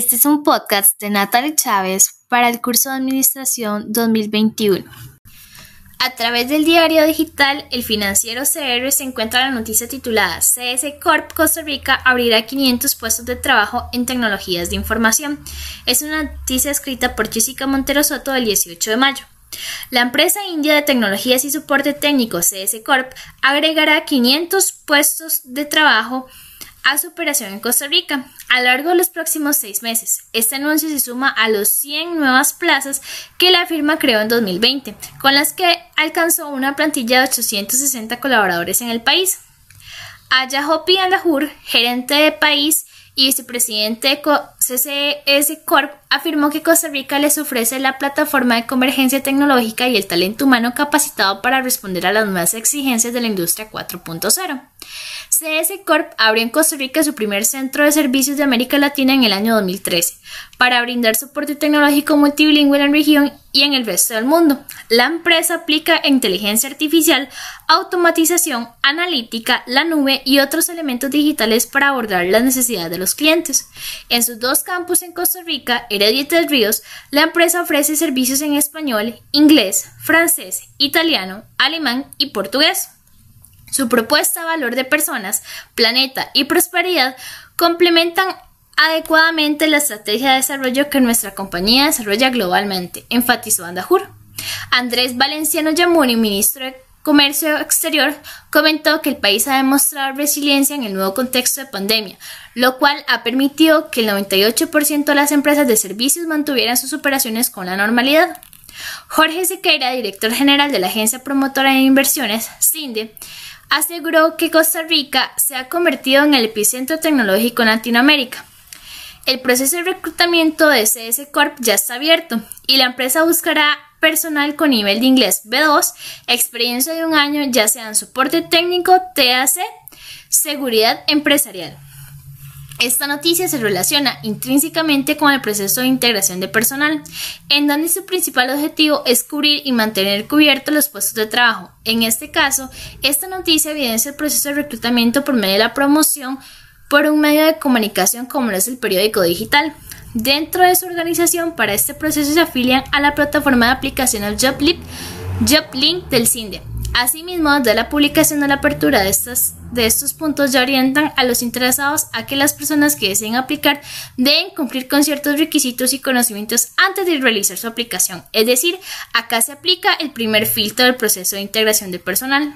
Este es un podcast de Natalie Chávez para el curso de Administración 2021. A través del diario digital El Financiero CR se encuentra la noticia titulada CS Corp Costa Rica abrirá 500 puestos de trabajo en tecnologías de información. Es una noticia escrita por Jessica Montero Soto el 18 de mayo. La empresa india de tecnologías y soporte técnico CS Corp agregará 500 puestos de trabajo a su operación en Costa Rica a lo largo de los próximos seis meses. Este anuncio se suma a los 100 nuevas plazas que la firma creó en 2020, con las que alcanzó una plantilla de 860 colaboradores en el país. Ayahopi Alahur, gerente de país y vicepresidente de CCS Corp, afirmó que Costa Rica les ofrece la plataforma de convergencia tecnológica y el talento humano capacitado para responder a las nuevas exigencias de la industria 4.0. CS Corp abrió en Costa Rica su primer centro de servicios de América Latina en el año 2013 para brindar soporte tecnológico multilingüe en la región y en el resto del mundo. La empresa aplica inteligencia artificial, automatización, analítica, la nube y otros elementos digitales para abordar las necesidades de los clientes. En sus dos campus en Costa Rica, Heredia y Ríos, la empresa ofrece servicios en español, inglés, francés, italiano, alemán y portugués. Su propuesta valor de personas, planeta y prosperidad complementan adecuadamente la estrategia de desarrollo que nuestra compañía desarrolla globalmente, enfatizó Andajur. Andrés Valenciano Yamuni, ministro de Comercio Exterior, comentó que el país ha demostrado resiliencia en el nuevo contexto de pandemia, lo cual ha permitido que el 98% de las empresas de servicios mantuvieran sus operaciones con la normalidad. Jorge Sequeira, director general de la Agencia Promotora de Inversiones, CINDE, aseguró que Costa Rica se ha convertido en el epicentro tecnológico en Latinoamérica. El proceso de reclutamiento de CS Corp ya está abierto y la empresa buscará personal con nivel de inglés B2, experiencia de un año ya sea en soporte técnico, TAC, seguridad empresarial. Esta noticia se relaciona intrínsecamente con el proceso de integración de personal, en donde su principal objetivo es cubrir y mantener cubiertos los puestos de trabajo. En este caso, esta noticia evidencia el proceso de reclutamiento por medio de la promoción por un medio de comunicación como es el periódico digital. Dentro de su organización, para este proceso se afilian a la plataforma de aplicación JobLink, JobLink del CINDE, Asimismo, de la publicación de la apertura de estos, de estos puntos ya orientan a los interesados a que las personas que deseen aplicar deben cumplir con ciertos requisitos y conocimientos antes de realizar su aplicación. Es decir, acá se aplica el primer filtro del proceso de integración de personal.